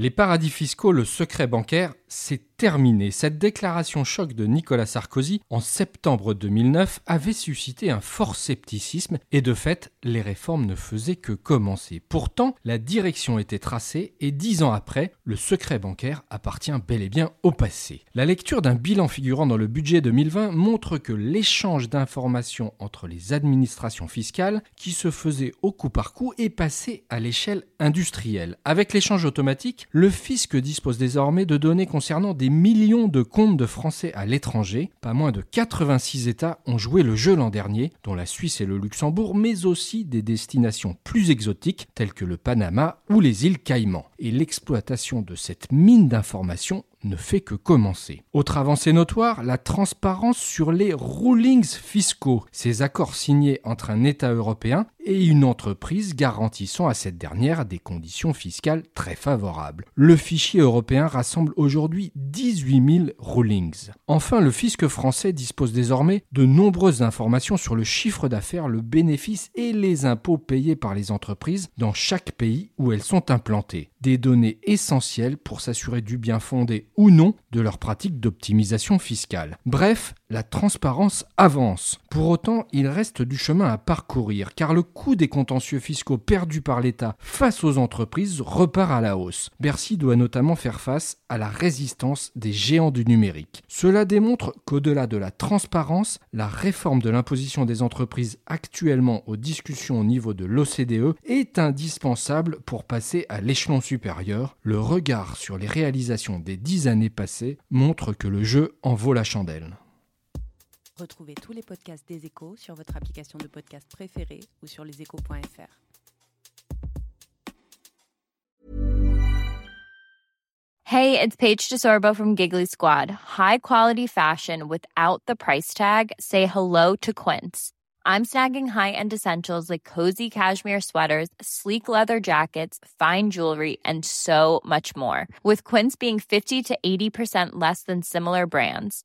Les paradis fiscaux, le secret bancaire, c'est terminé. Cette déclaration choc de Nicolas Sarkozy en septembre 2009 avait suscité un fort scepticisme et de fait, les réformes ne faisaient que commencer. Pourtant, la direction était tracée et dix ans après, le secret bancaire appartient bel et bien au passé. La lecture d'un bilan figurant dans le budget 2020 montre que l'échange d'informations entre les administrations fiscales qui se faisait au coup par coup est passé à l'échelle industrielle. Avec l'échange automatique, le fisc dispose désormais de données concernant des millions de comptes de Français à l'étranger. Pas moins de 86 États ont joué le jeu l'an dernier, dont la Suisse et le Luxembourg, mais aussi des destinations plus exotiques telles que le Panama ou les îles Caïmans. Et l'exploitation de cette mine d'informations ne fait que commencer. Autre avancée notoire, la transparence sur les rulings fiscaux, ces accords signés entre un État européen et une entreprise garantissant à cette dernière des conditions fiscales très favorables. Le fichier européen rassemble aujourd'hui 18 000 rulings. Enfin, le fisc français dispose désormais de nombreuses informations sur le chiffre d'affaires, le bénéfice et les impôts payés par les entreprises dans chaque pays où elles sont implantées. Des données essentielles pour s'assurer du bien fondé ou non de leurs pratiques d'optimisation fiscale. Bref, la transparence avance. Pour autant, il reste du chemin à parcourir, car le coût des contentieux fiscaux perdus par l'État face aux entreprises repart à la hausse. Bercy doit notamment faire face à la résistance des géants du numérique. Cela démontre qu'au-delà de la transparence, la réforme de l'imposition des entreprises actuellement aux discussions au niveau de l'OCDE est indispensable pour passer à l'échelon supérieur. Le regard sur les réalisations des dix années passées montre que le jeu en vaut la chandelle. Retrouvez tous les podcasts des échos sur votre application de podcast préférée ou sur leséchos.fr. Hey, it's Paige DeSorbo from Giggly Squad. High quality fashion without the price tag. Say hello to Quince. I'm snagging high-end essentials like cozy cashmere sweaters, sleek leather jackets, fine jewelry, and so much more. With Quince being 50 to 80% less than similar brands